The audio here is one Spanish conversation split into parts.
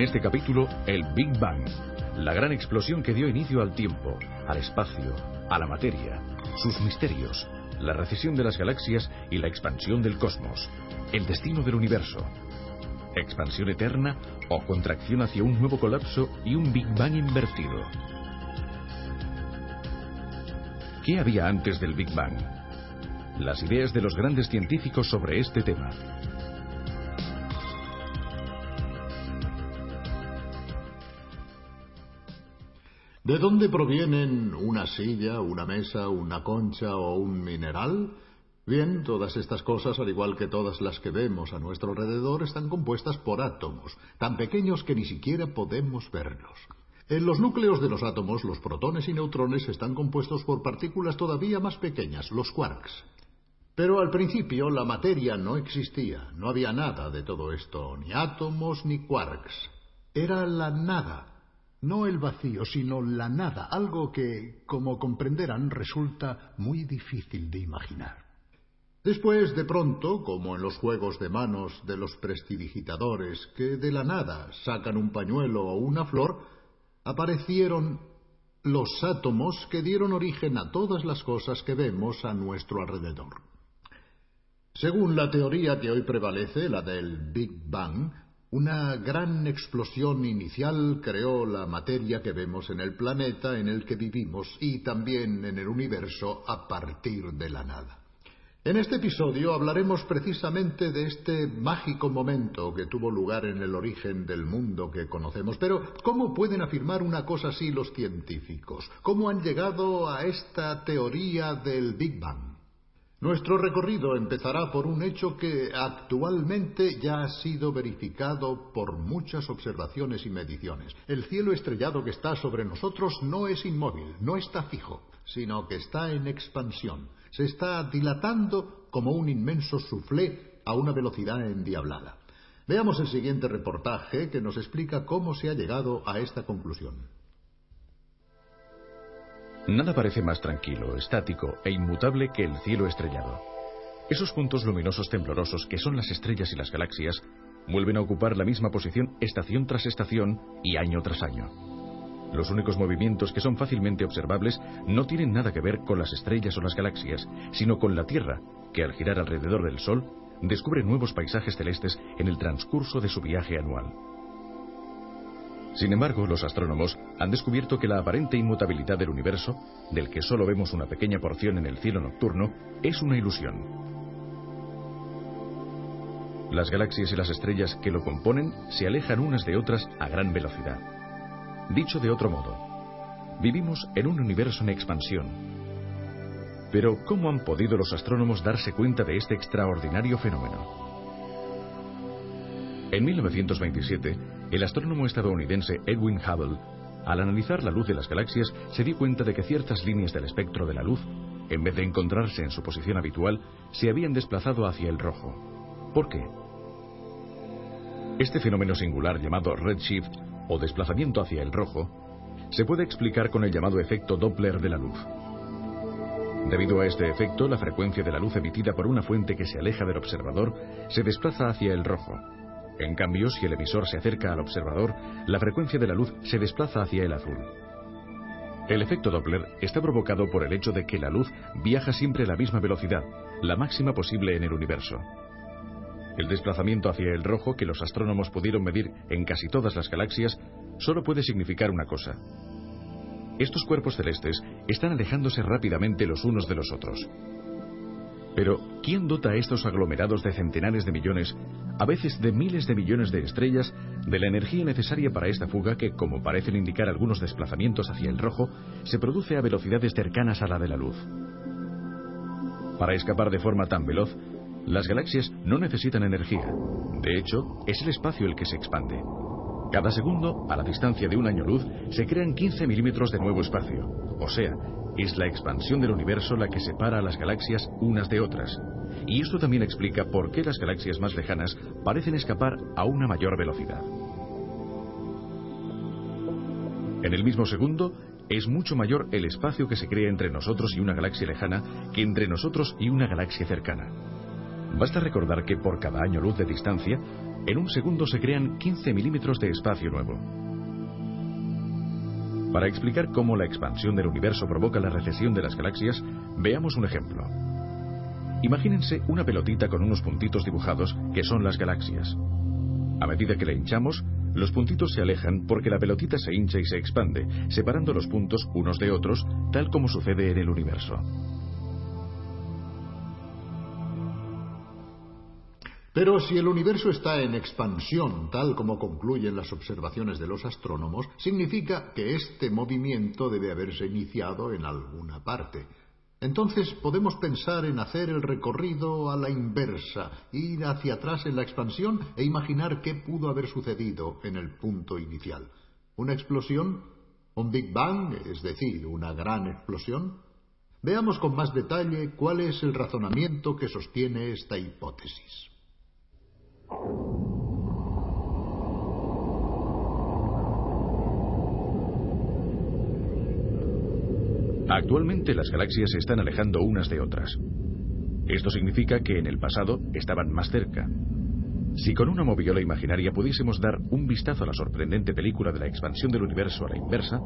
En este capítulo, el Big Bang, la gran explosión que dio inicio al tiempo, al espacio, a la materia, sus misterios, la recesión de las galaxias y la expansión del cosmos, el destino del universo. Expansión eterna o contracción hacia un nuevo colapso y un Big Bang invertido. ¿Qué había antes del Big Bang? Las ideas de los grandes científicos sobre este tema. ¿De dónde provienen una silla, una mesa, una concha o un mineral? Bien, todas estas cosas, al igual que todas las que vemos a nuestro alrededor, están compuestas por átomos, tan pequeños que ni siquiera podemos verlos. En los núcleos de los átomos, los protones y neutrones están compuestos por partículas todavía más pequeñas, los quarks. Pero al principio la materia no existía, no había nada de todo esto, ni átomos ni quarks. Era la nada, no el vacío, sino la nada, algo que, como comprenderán, resulta muy difícil de imaginar. Después, de pronto, como en los juegos de manos de los prestidigitadores, que de la nada sacan un pañuelo o una flor, aparecieron los átomos que dieron origen a todas las cosas que vemos a nuestro alrededor. Según la teoría que hoy prevalece, la del Big Bang, una gran explosión inicial creó la materia que vemos en el planeta en el que vivimos y también en el universo a partir de la nada. En este episodio hablaremos precisamente de este mágico momento que tuvo lugar en el origen del mundo que conocemos. Pero, ¿cómo pueden afirmar una cosa así los científicos? ¿Cómo han llegado a esta teoría del Big Bang? Nuestro recorrido empezará por un hecho que actualmente ya ha sido verificado por muchas observaciones y mediciones. El cielo estrellado que está sobre nosotros no es inmóvil, no está fijo, sino que está en expansión se está dilatando como un inmenso soufflé a una velocidad endiablada. Veamos el siguiente reportaje que nos explica cómo se ha llegado a esta conclusión. Nada parece más tranquilo, estático e inmutable que el cielo estrellado. Esos puntos luminosos temblorosos que son las estrellas y las galaxias vuelven a ocupar la misma posición estación tras estación y año tras año. Los únicos movimientos que son fácilmente observables no tienen nada que ver con las estrellas o las galaxias, sino con la Tierra, que al girar alrededor del Sol descubre nuevos paisajes celestes en el transcurso de su viaje anual. Sin embargo, los astrónomos han descubierto que la aparente inmutabilidad del universo, del que solo vemos una pequeña porción en el cielo nocturno, es una ilusión. Las galaxias y las estrellas que lo componen se alejan unas de otras a gran velocidad. Dicho de otro modo, vivimos en un universo en expansión. Pero ¿cómo han podido los astrónomos darse cuenta de este extraordinario fenómeno? En 1927, el astrónomo estadounidense Edwin Hubble, al analizar la luz de las galaxias, se dio cuenta de que ciertas líneas del espectro de la luz, en vez de encontrarse en su posición habitual, se habían desplazado hacia el rojo. ¿Por qué? Este fenómeno singular llamado redshift o desplazamiento hacia el rojo, se puede explicar con el llamado efecto Doppler de la luz. Debido a este efecto, la frecuencia de la luz emitida por una fuente que se aleja del observador se desplaza hacia el rojo. En cambio, si el emisor se acerca al observador, la frecuencia de la luz se desplaza hacia el azul. El efecto Doppler está provocado por el hecho de que la luz viaja siempre a la misma velocidad, la máxima posible en el universo. El desplazamiento hacia el rojo que los astrónomos pudieron medir en casi todas las galaxias solo puede significar una cosa. Estos cuerpos celestes están alejándose rápidamente los unos de los otros. Pero, ¿quién dota a estos aglomerados de centenares de millones, a veces de miles de millones de estrellas, de la energía necesaria para esta fuga que, como parecen indicar algunos desplazamientos hacia el rojo, se produce a velocidades cercanas a la de la luz? Para escapar de forma tan veloz, las galaxias no necesitan energía. De hecho, es el espacio el que se expande. Cada segundo, a la distancia de un año luz, se crean 15 milímetros de nuevo espacio. O sea, es la expansión del universo la que separa a las galaxias unas de otras. Y esto también explica por qué las galaxias más lejanas parecen escapar a una mayor velocidad. En el mismo segundo, es mucho mayor el espacio que se crea entre nosotros y una galaxia lejana que entre nosotros y una galaxia cercana. Basta recordar que por cada año luz de distancia, en un segundo se crean 15 milímetros de espacio nuevo. Para explicar cómo la expansión del universo provoca la recesión de las galaxias, veamos un ejemplo. Imagínense una pelotita con unos puntitos dibujados que son las galaxias. A medida que la hinchamos, los puntitos se alejan porque la pelotita se hincha y se expande, separando los puntos unos de otros, tal como sucede en el universo. Pero si el universo está en expansión, tal como concluyen las observaciones de los astrónomos, significa que este movimiento debe haberse iniciado en alguna parte. Entonces podemos pensar en hacer el recorrido a la inversa, ir hacia atrás en la expansión e imaginar qué pudo haber sucedido en el punto inicial. ¿Una explosión? ¿Un Big Bang? Es decir, una gran explosión. Veamos con más detalle cuál es el razonamiento que sostiene esta hipótesis. Actualmente las galaxias se están alejando unas de otras. Esto significa que en el pasado estaban más cerca. Si con una moviola imaginaria pudiésemos dar un vistazo a la sorprendente película de la expansión del universo a la inversa,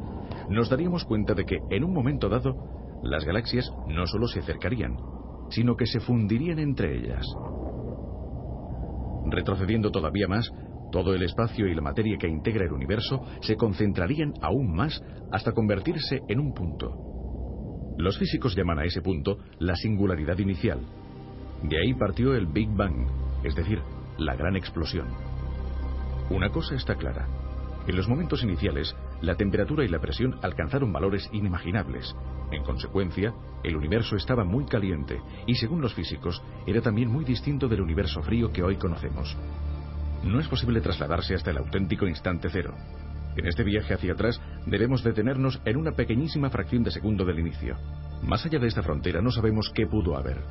nos daríamos cuenta de que en un momento dado las galaxias no solo se acercarían, sino que se fundirían entre ellas. Retrocediendo todavía más, todo el espacio y la materia que integra el universo se concentrarían aún más hasta convertirse en un punto. Los físicos llaman a ese punto la singularidad inicial. De ahí partió el Big Bang, es decir, la gran explosión. Una cosa está clara. En los momentos iniciales, la temperatura y la presión alcanzaron valores inimaginables. En consecuencia, el universo estaba muy caliente y, según los físicos, era también muy distinto del universo frío que hoy conocemos. No es posible trasladarse hasta el auténtico instante cero. En este viaje hacia atrás debemos detenernos en una pequeñísima fracción de segundo del inicio. Más allá de esta frontera no sabemos qué pudo haber.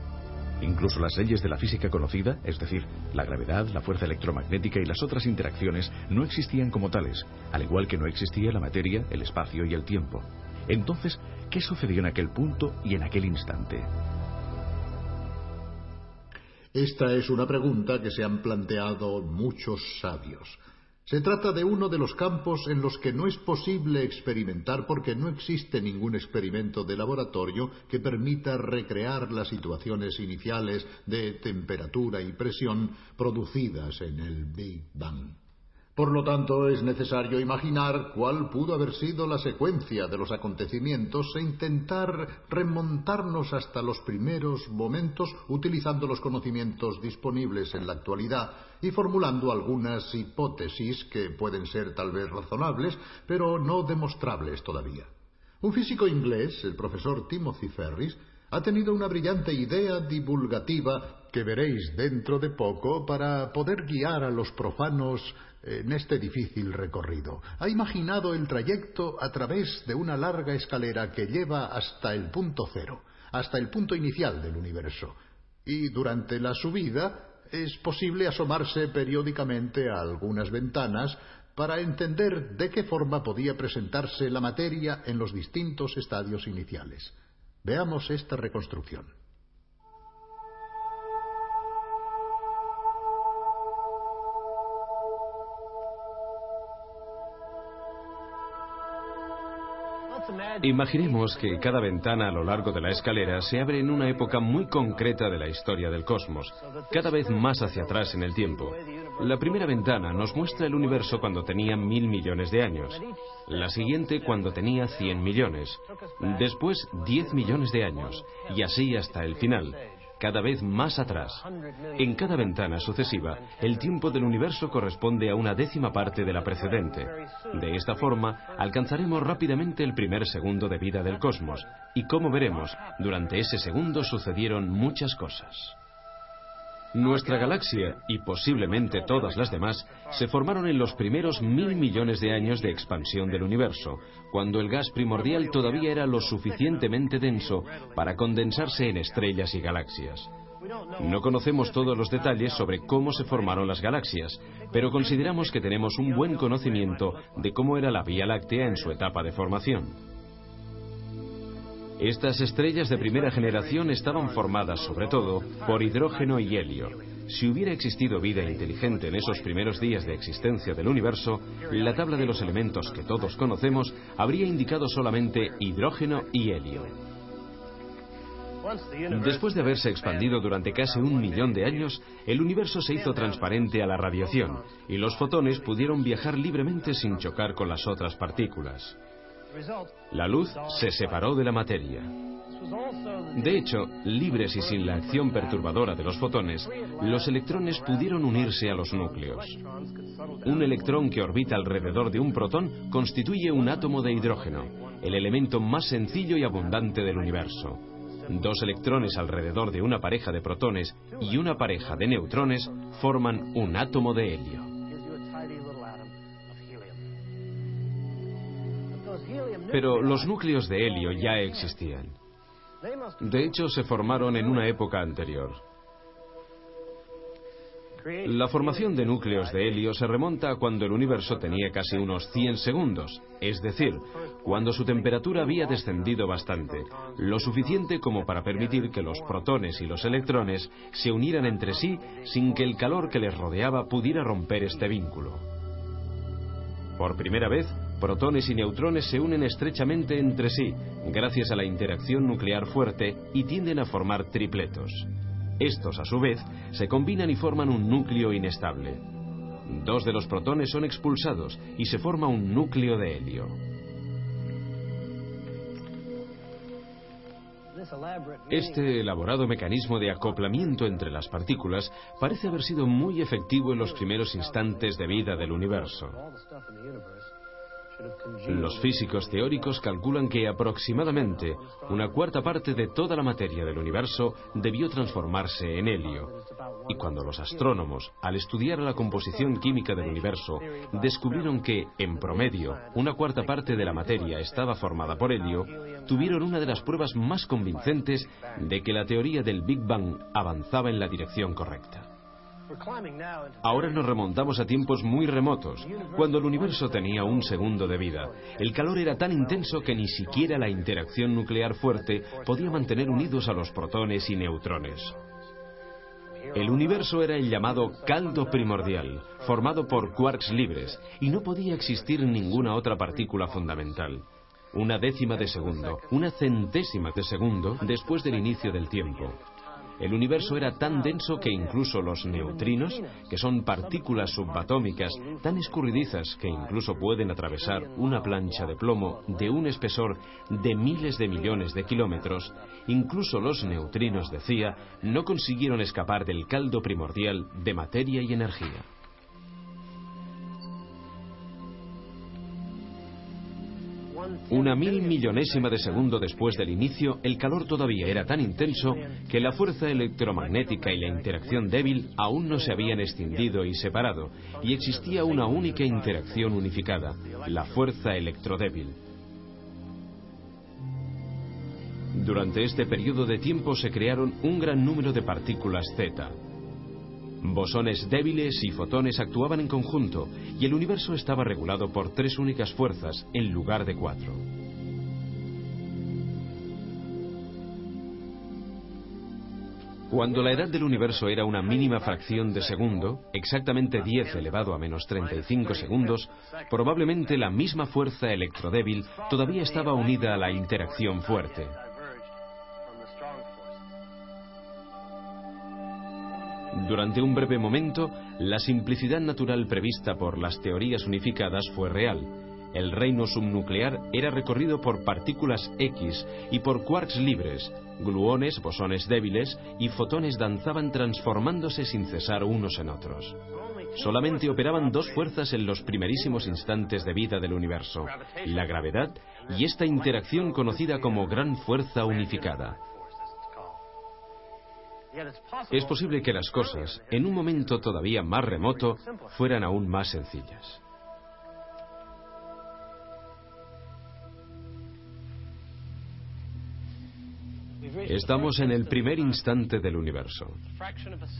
Incluso las leyes de la física conocida, es decir, la gravedad, la fuerza electromagnética y las otras interacciones, no existían como tales, al igual que no existía la materia, el espacio y el tiempo. Entonces, ¿qué sucedió en aquel punto y en aquel instante? Esta es una pregunta que se han planteado muchos sabios. Se trata de uno de los campos en los que no es posible experimentar porque no existe ningún experimento de laboratorio que permita recrear las situaciones iniciales de temperatura y presión producidas en el Big Bang. Por lo tanto, es necesario imaginar cuál pudo haber sido la secuencia de los acontecimientos e intentar remontarnos hasta los primeros momentos utilizando los conocimientos disponibles en la actualidad y formulando algunas hipótesis que pueden ser tal vez razonables, pero no demostrables todavía. Un físico inglés, el profesor Timothy Ferris, ha tenido una brillante idea divulgativa que veréis dentro de poco para poder guiar a los profanos en este difícil recorrido. Ha imaginado el trayecto a través de una larga escalera que lleva hasta el punto cero, hasta el punto inicial del universo. Y durante la subida es posible asomarse periódicamente a algunas ventanas para entender de qué forma podía presentarse la materia en los distintos estadios iniciales. Veamos esta reconstrucción. Imaginemos que cada ventana a lo largo de la escalera se abre en una época muy concreta de la historia del cosmos, cada vez más hacia atrás en el tiempo. La primera ventana nos muestra el universo cuando tenía mil millones de años, la siguiente cuando tenía cien millones, después diez millones de años, y así hasta el final cada vez más atrás. En cada ventana sucesiva, el tiempo del universo corresponde a una décima parte de la precedente. De esta forma, alcanzaremos rápidamente el primer segundo de vida del cosmos, y como veremos, durante ese segundo sucedieron muchas cosas. Nuestra galaxia, y posiblemente todas las demás, se formaron en los primeros mil millones de años de expansión del universo, cuando el gas primordial todavía era lo suficientemente denso para condensarse en estrellas y galaxias. No conocemos todos los detalles sobre cómo se formaron las galaxias, pero consideramos que tenemos un buen conocimiento de cómo era la Vía Láctea en su etapa de formación. Estas estrellas de primera generación estaban formadas sobre todo por hidrógeno y helio. Si hubiera existido vida inteligente en esos primeros días de existencia del universo, la tabla de los elementos que todos conocemos habría indicado solamente hidrógeno y helio. Después de haberse expandido durante casi un millón de años, el universo se hizo transparente a la radiación y los fotones pudieron viajar libremente sin chocar con las otras partículas. La luz se separó de la materia. De hecho, libres y sin la acción perturbadora de los fotones, los electrones pudieron unirse a los núcleos. Un electrón que orbita alrededor de un protón constituye un átomo de hidrógeno, el elemento más sencillo y abundante del universo. Dos electrones alrededor de una pareja de protones y una pareja de neutrones forman un átomo de helio. Pero los núcleos de helio ya existían. De hecho, se formaron en una época anterior. La formación de núcleos de helio se remonta a cuando el universo tenía casi unos 100 segundos, es decir, cuando su temperatura había descendido bastante, lo suficiente como para permitir que los protones y los electrones se unieran entre sí sin que el calor que les rodeaba pudiera romper este vínculo. Por primera vez, protones y neutrones se unen estrechamente entre sí, gracias a la interacción nuclear fuerte, y tienden a formar tripletos. Estos, a su vez, se combinan y forman un núcleo inestable. Dos de los protones son expulsados y se forma un núcleo de helio. Este elaborado mecanismo de acoplamiento entre las partículas parece haber sido muy efectivo en los primeros instantes de vida del universo. Los físicos teóricos calculan que aproximadamente una cuarta parte de toda la materia del universo debió transformarse en helio. Y cuando los astrónomos, al estudiar la composición química del universo, descubrieron que, en promedio, una cuarta parte de la materia estaba formada por helio, tuvieron una de las pruebas más convincentes de que la teoría del Big Bang avanzaba en la dirección correcta. Ahora nos remontamos a tiempos muy remotos, cuando el universo tenía un segundo de vida. El calor era tan intenso que ni siquiera la interacción nuclear fuerte podía mantener unidos a los protones y neutrones. El universo era el llamado caldo primordial, formado por quarks libres, y no podía existir ninguna otra partícula fundamental. Una décima de segundo, una centésima de segundo después del inicio del tiempo. El universo era tan denso que incluso los neutrinos, que son partículas subatómicas tan escurridizas que incluso pueden atravesar una plancha de plomo de un espesor de miles de millones de kilómetros, incluso los neutrinos, decía, no consiguieron escapar del caldo primordial de materia y energía. Una mil millonésima de segundo después del inicio, el calor todavía era tan intenso que la fuerza electromagnética y la interacción débil aún no se habían extinguido y separado, y existía una única interacción unificada, la fuerza electrodébil. Durante este periodo de tiempo se crearon un gran número de partículas Z, Bosones débiles y fotones actuaban en conjunto y el universo estaba regulado por tres únicas fuerzas en lugar de cuatro. Cuando la edad del universo era una mínima fracción de segundo, exactamente 10 elevado a menos 35 segundos, probablemente la misma fuerza electrodébil todavía estaba unida a la interacción fuerte. Durante un breve momento, la simplicidad natural prevista por las teorías unificadas fue real. El reino subnuclear era recorrido por partículas X y por quarks libres, gluones, bosones débiles y fotones danzaban transformándose sin cesar unos en otros. Solamente operaban dos fuerzas en los primerísimos instantes de vida del universo, la gravedad y esta interacción conocida como gran fuerza unificada. Es posible que las cosas, en un momento todavía más remoto, fueran aún más sencillas. Estamos en el primer instante del universo.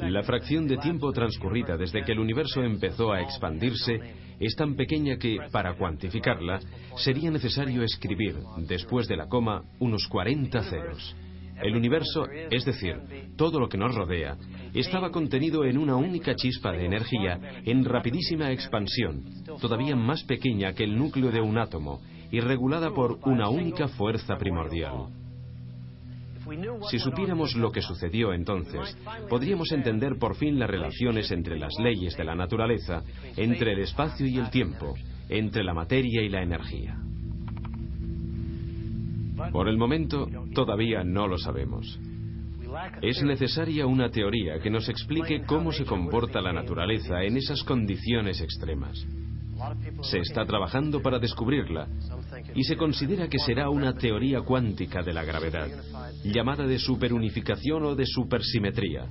La fracción de tiempo transcurrida desde que el universo empezó a expandirse es tan pequeña que, para cuantificarla, sería necesario escribir, después de la coma, unos 40 ceros. El universo, es decir, todo lo que nos rodea, estaba contenido en una única chispa de energía en rapidísima expansión, todavía más pequeña que el núcleo de un átomo y regulada por una única fuerza primordial. Si supiéramos lo que sucedió entonces, podríamos entender por fin las relaciones entre las leyes de la naturaleza, entre el espacio y el tiempo, entre la materia y la energía. Por el momento, todavía no lo sabemos. Es necesaria una teoría que nos explique cómo se comporta la naturaleza en esas condiciones extremas. Se está trabajando para descubrirla y se considera que será una teoría cuántica de la gravedad, llamada de superunificación o de supersimetría.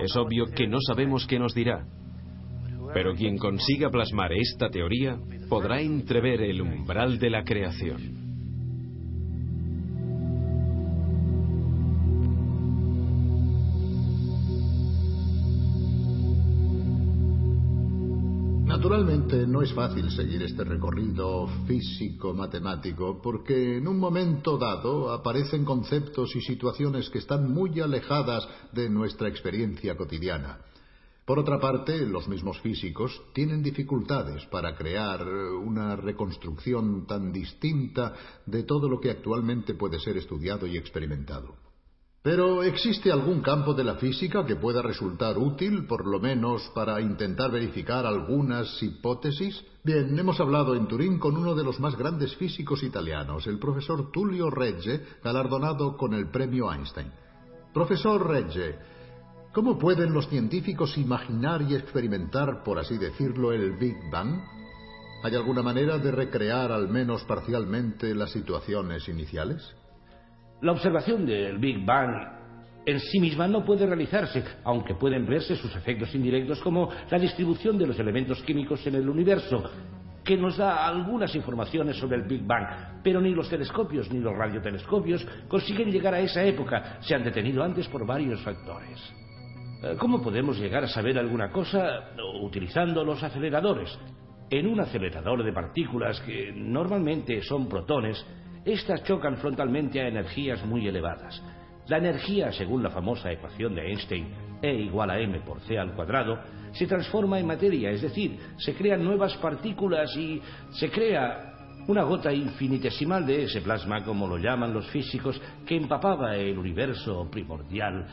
Es obvio que no sabemos qué nos dirá, pero quien consiga plasmar esta teoría podrá entrever el umbral de la creación. Naturalmente no es fácil seguir este recorrido físico-matemático porque en un momento dado aparecen conceptos y situaciones que están muy alejadas de nuestra experiencia cotidiana. Por otra parte, los mismos físicos tienen dificultades para crear una reconstrucción tan distinta de todo lo que actualmente puede ser estudiado y experimentado. Pero ¿existe algún campo de la física que pueda resultar útil, por lo menos, para intentar verificar algunas hipótesis? Bien, hemos hablado en Turín con uno de los más grandes físicos italianos, el profesor Tullio Regge, galardonado con el premio Einstein. Profesor Regge, ¿cómo pueden los científicos imaginar y experimentar, por así decirlo, el Big Bang? ¿Hay alguna manera de recrear al menos parcialmente las situaciones iniciales? La observación del Big Bang en sí misma no puede realizarse, aunque pueden verse sus efectos indirectos como la distribución de los elementos químicos en el universo, que nos da algunas informaciones sobre el Big Bang, pero ni los telescopios ni los radiotelescopios consiguen llegar a esa época, se han detenido antes por varios factores. Eh, ¿Cómo podemos llegar a saber alguna cosa utilizando los aceleradores? En un acelerador de partículas que normalmente son protones, estas chocan frontalmente a energías muy elevadas. La energía, según la famosa ecuación de Einstein, E igual a m por c al cuadrado, se transforma en materia, es decir, se crean nuevas partículas y se crea una gota infinitesimal de ese plasma, como lo llaman los físicos, que empapaba el universo primordial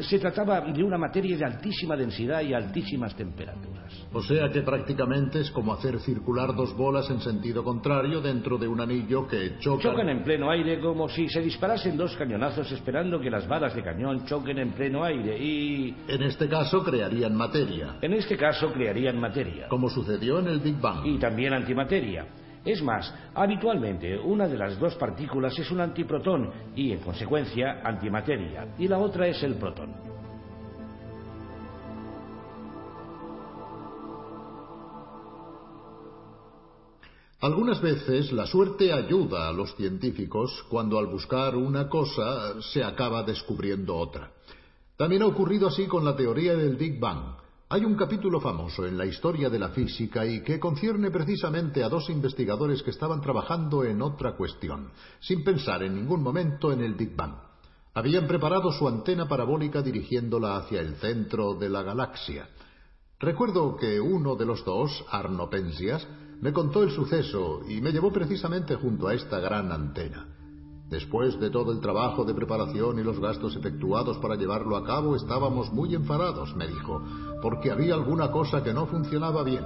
se trataba de una materia de altísima densidad y altísimas temperaturas. O sea que prácticamente es como hacer circular dos bolas en sentido contrario dentro de un anillo que chocan. Chocan en pleno aire como si se disparasen dos cañonazos esperando que las balas de cañón choquen en pleno aire y... En este caso crearían materia. En este caso crearían materia. Como sucedió en el Big Bang. Y también antimateria. Es más, habitualmente una de las dos partículas es un antiprotón y, en consecuencia, antimateria, y la otra es el protón. Algunas veces la suerte ayuda a los científicos cuando al buscar una cosa se acaba descubriendo otra. También ha ocurrido así con la teoría del Big Bang. Hay un capítulo famoso en la historia de la física y que concierne precisamente a dos investigadores que estaban trabajando en otra cuestión, sin pensar en ningún momento en el Big Bang. Habían preparado su antena parabólica dirigiéndola hacia el centro de la galaxia. Recuerdo que uno de los dos, Arno Penzias, me contó el suceso y me llevó precisamente junto a esta gran antena. Después de todo el trabajo de preparación y los gastos efectuados para llevarlo a cabo, estábamos muy enfadados, me dijo, porque había alguna cosa que no funcionaba bien.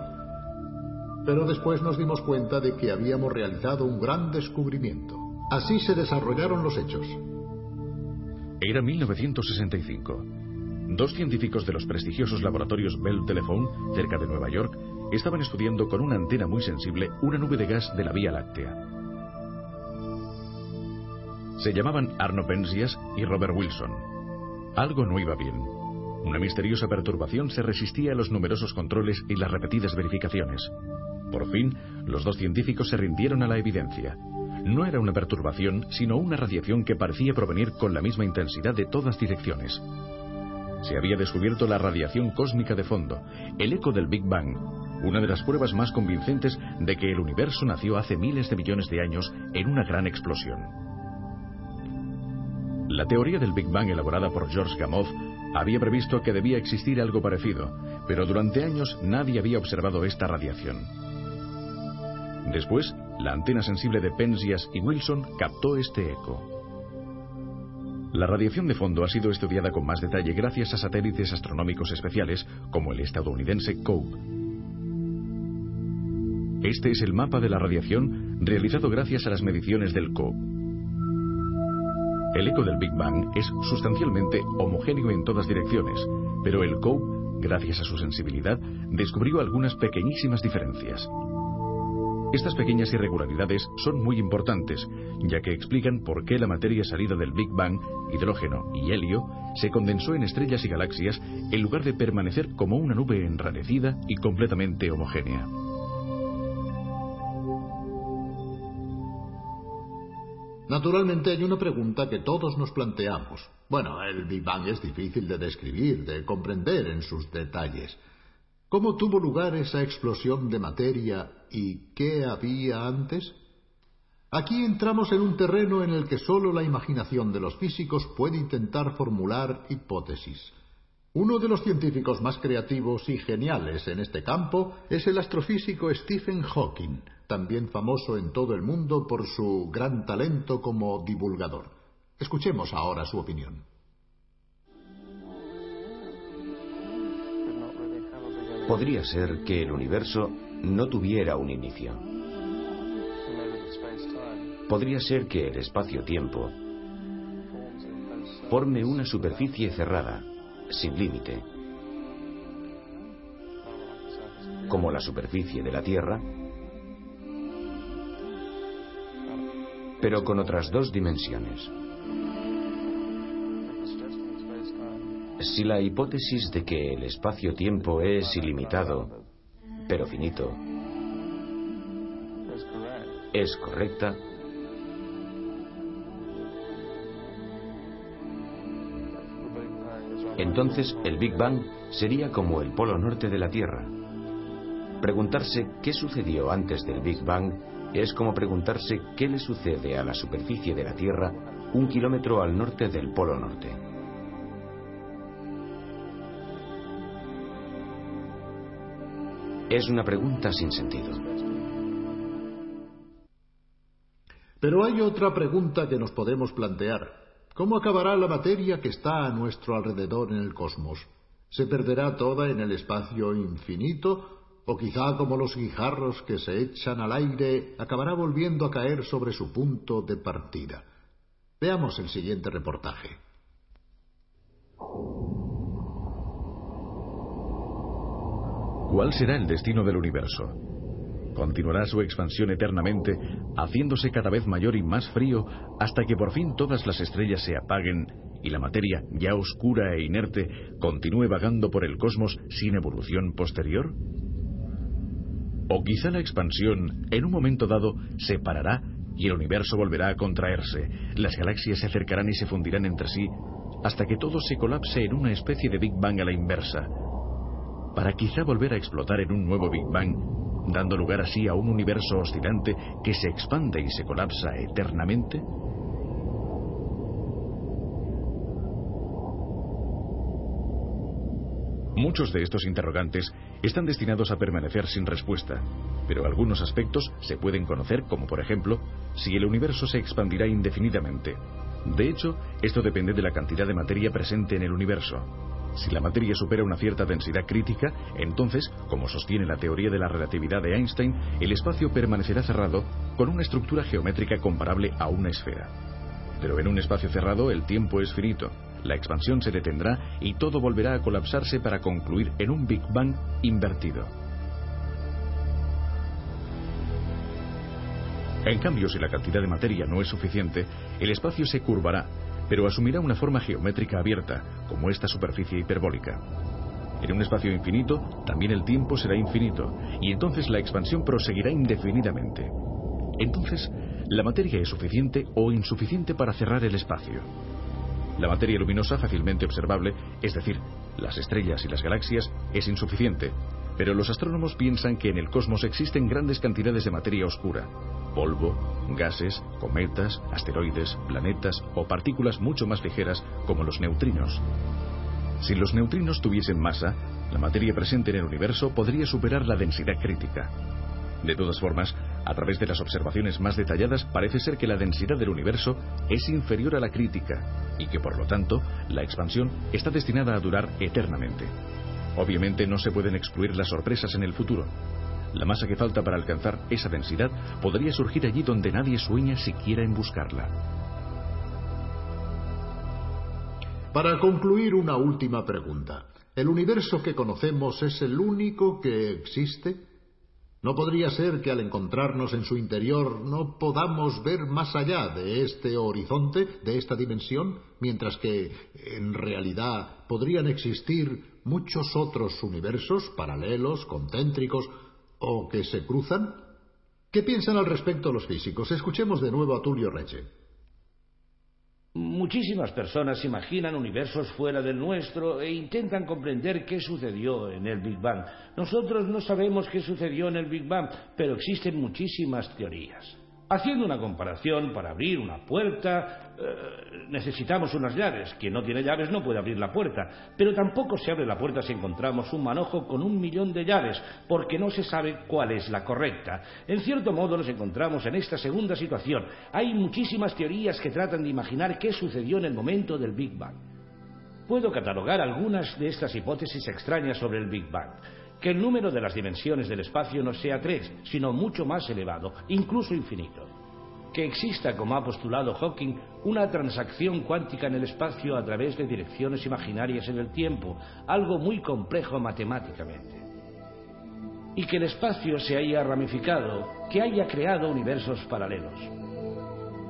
Pero después nos dimos cuenta de que habíamos realizado un gran descubrimiento. Así se desarrollaron los hechos. Era 1965. Dos científicos de los prestigiosos laboratorios Bell Telephone, cerca de Nueva York, estaban estudiando con una antena muy sensible una nube de gas de la Vía Láctea. Se llamaban Arno Penzias y Robert Wilson. Algo no iba bien. Una misteriosa perturbación se resistía a los numerosos controles y las repetidas verificaciones. Por fin, los dos científicos se rindieron a la evidencia. No era una perturbación, sino una radiación que parecía provenir con la misma intensidad de todas direcciones. Se había descubierto la radiación cósmica de fondo, el eco del Big Bang, una de las pruebas más convincentes de que el universo nació hace miles de millones de años en una gran explosión. La teoría del Big Bang elaborada por George Gamow había previsto que debía existir algo parecido, pero durante años nadie había observado esta radiación. Después, la antena sensible de Penzias y Wilson captó este eco. La radiación de fondo ha sido estudiada con más detalle gracias a satélites astronómicos especiales como el estadounidense COPE. Este es el mapa de la radiación realizado gracias a las mediciones del COPE. El eco del Big Bang es sustancialmente homogéneo en todas direcciones, pero el COPE, gracias a su sensibilidad, descubrió algunas pequeñísimas diferencias. Estas pequeñas irregularidades son muy importantes, ya que explican por qué la materia salida del Big Bang, hidrógeno y helio, se condensó en estrellas y galaxias en lugar de permanecer como una nube enrarecida y completamente homogénea. Naturalmente hay una pregunta que todos nos planteamos. Bueno, el Big Bang es difícil de describir, de comprender en sus detalles. ¿Cómo tuvo lugar esa explosión de materia y qué había antes? Aquí entramos en un terreno en el que solo la imaginación de los físicos puede intentar formular hipótesis. Uno de los científicos más creativos y geniales en este campo es el astrofísico Stephen Hawking, también famoso en todo el mundo por su gran talento como divulgador. Escuchemos ahora su opinión. Podría ser que el universo no tuviera un inicio. Podría ser que el espacio-tiempo forme una superficie cerrada, sin límite, como la superficie de la Tierra, pero con otras dos dimensiones. Si la hipótesis de que el espacio-tiempo es ilimitado, pero finito, es correcta, entonces el Big Bang sería como el polo norte de la Tierra. Preguntarse qué sucedió antes del Big Bang es como preguntarse qué le sucede a la superficie de la Tierra un kilómetro al norte del polo norte. Es una pregunta sin sentido. Pero hay otra pregunta que nos podemos plantear. ¿Cómo acabará la materia que está a nuestro alrededor en el cosmos? ¿Se perderá toda en el espacio infinito? ¿O quizá como los guijarros que se echan al aire acabará volviendo a caer sobre su punto de partida? Veamos el siguiente reportaje. ¿Cuál será el destino del universo? Continuará su expansión eternamente, haciéndose cada vez mayor y más frío, hasta que por fin todas las estrellas se apaguen y la materia, ya oscura e inerte, continúe vagando por el cosmos sin evolución posterior? O quizá la expansión, en un momento dado, se parará y el universo volverá a contraerse, las galaxias se acercarán y se fundirán entre sí, hasta que todo se colapse en una especie de Big Bang a la inversa, para quizá volver a explotar en un nuevo Big Bang, dando lugar así a un universo oscilante que se expande y se colapsa eternamente? Muchos de estos interrogantes están destinados a permanecer sin respuesta, pero algunos aspectos se pueden conocer como por ejemplo si el universo se expandirá indefinidamente. De hecho, esto depende de la cantidad de materia presente en el universo. Si la materia supera una cierta densidad crítica, entonces, como sostiene la teoría de la relatividad de Einstein, el espacio permanecerá cerrado con una estructura geométrica comparable a una esfera. Pero en un espacio cerrado el tiempo es finito, la expansión se detendrá y todo volverá a colapsarse para concluir en un Big Bang invertido. En cambio, si la cantidad de materia no es suficiente, el espacio se curvará pero asumirá una forma geométrica abierta, como esta superficie hiperbólica. En un espacio infinito, también el tiempo será infinito, y entonces la expansión proseguirá indefinidamente. Entonces, la materia es suficiente o insuficiente para cerrar el espacio. La materia luminosa fácilmente observable, es decir, las estrellas y las galaxias, es insuficiente, pero los astrónomos piensan que en el cosmos existen grandes cantidades de materia oscura. polvo, gases, cometas, asteroides, planetas o partículas mucho más ligeras como los neutrinos. Si los neutrinos tuviesen masa, la materia presente en el universo podría superar la densidad crítica. De todas formas, a través de las observaciones más detalladas parece ser que la densidad del universo es inferior a la crítica y que por lo tanto la expansión está destinada a durar eternamente. Obviamente no se pueden excluir las sorpresas en el futuro. La masa que falta para alcanzar esa densidad podría surgir allí donde nadie sueña siquiera en buscarla. Para concluir, una última pregunta. ¿El universo que conocemos es el único que existe? ¿No podría ser que al encontrarnos en su interior no podamos ver más allá de este horizonte, de esta dimensión, mientras que en realidad podrían existir muchos otros universos paralelos, concéntricos o que se cruzan? ¿Qué piensan al respecto los físicos? Escuchemos de nuevo a Tulio Reche. Muchísimas personas imaginan universos fuera del nuestro e intentan comprender qué sucedió en el Big Bang. Nosotros no sabemos qué sucedió en el Big Bang, pero existen muchísimas teorías. Haciendo una comparación, para abrir una puerta eh, necesitamos unas llaves. Quien no tiene llaves no puede abrir la puerta. Pero tampoco se abre la puerta si encontramos un manojo con un millón de llaves, porque no se sabe cuál es la correcta. En cierto modo nos encontramos en esta segunda situación. Hay muchísimas teorías que tratan de imaginar qué sucedió en el momento del Big Bang. Puedo catalogar algunas de estas hipótesis extrañas sobre el Big Bang que el número de las dimensiones del espacio no sea tres, sino mucho más elevado, incluso infinito. Que exista, como ha postulado Hawking, una transacción cuántica en el espacio a través de direcciones imaginarias en el tiempo, algo muy complejo matemáticamente. Y que el espacio se haya ramificado, que haya creado universos paralelos.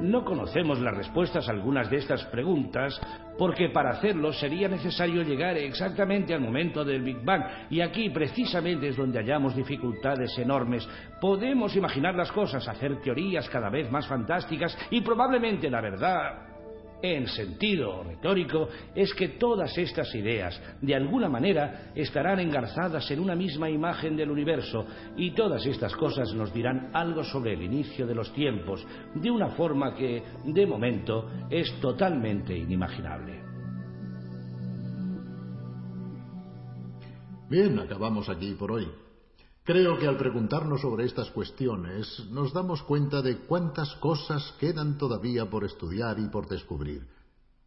No conocemos las respuestas a algunas de estas preguntas porque para hacerlo sería necesario llegar exactamente al momento del Big Bang y aquí precisamente es donde hallamos dificultades enormes. Podemos imaginar las cosas, hacer teorías cada vez más fantásticas y probablemente la verdad en sentido retórico, es que todas estas ideas, de alguna manera, estarán engarzadas en una misma imagen del universo, y todas estas cosas nos dirán algo sobre el inicio de los tiempos, de una forma que, de momento, es totalmente inimaginable. Bien, acabamos aquí por hoy. Creo que al preguntarnos sobre estas cuestiones nos damos cuenta de cuántas cosas quedan todavía por estudiar y por descubrir.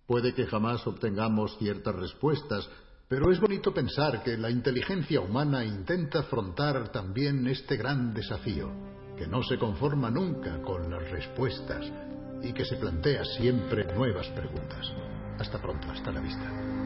Puede que jamás obtengamos ciertas respuestas, pero es bonito pensar que la inteligencia humana intenta afrontar también este gran desafío, que no se conforma nunca con las respuestas y que se plantea siempre nuevas preguntas. Hasta pronto, hasta la vista.